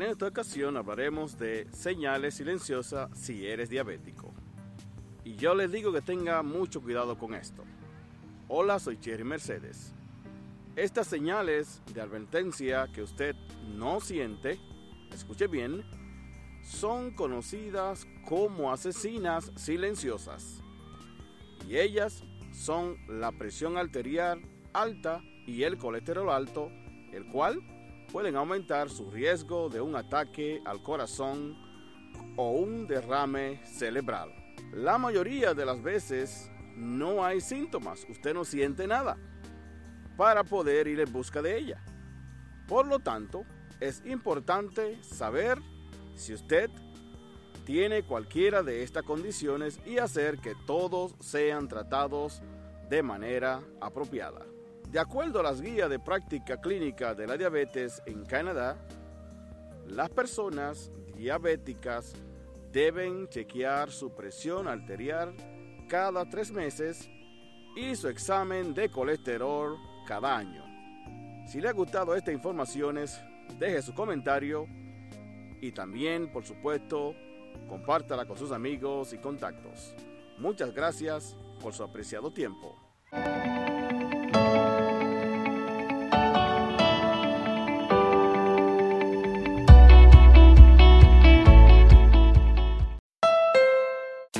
En esta ocasión hablaremos de señales silenciosas si eres diabético. Y yo les digo que tenga mucho cuidado con esto. Hola, soy Cherry Mercedes. Estas señales de advertencia que usted no siente, escuche bien, son conocidas como asesinas silenciosas. Y ellas son la presión arterial alta y el colesterol alto, el cual pueden aumentar su riesgo de un ataque al corazón o un derrame cerebral. La mayoría de las veces no hay síntomas, usted no siente nada para poder ir en busca de ella. Por lo tanto, es importante saber si usted tiene cualquiera de estas condiciones y hacer que todos sean tratados de manera apropiada. De acuerdo a las guías de práctica clínica de la diabetes en Canadá, las personas diabéticas deben chequear su presión arterial cada tres meses y su examen de colesterol cada año. Si le ha gustado esta información, deje su comentario y también, por supuesto, compártala con sus amigos y contactos. Muchas gracias por su apreciado tiempo.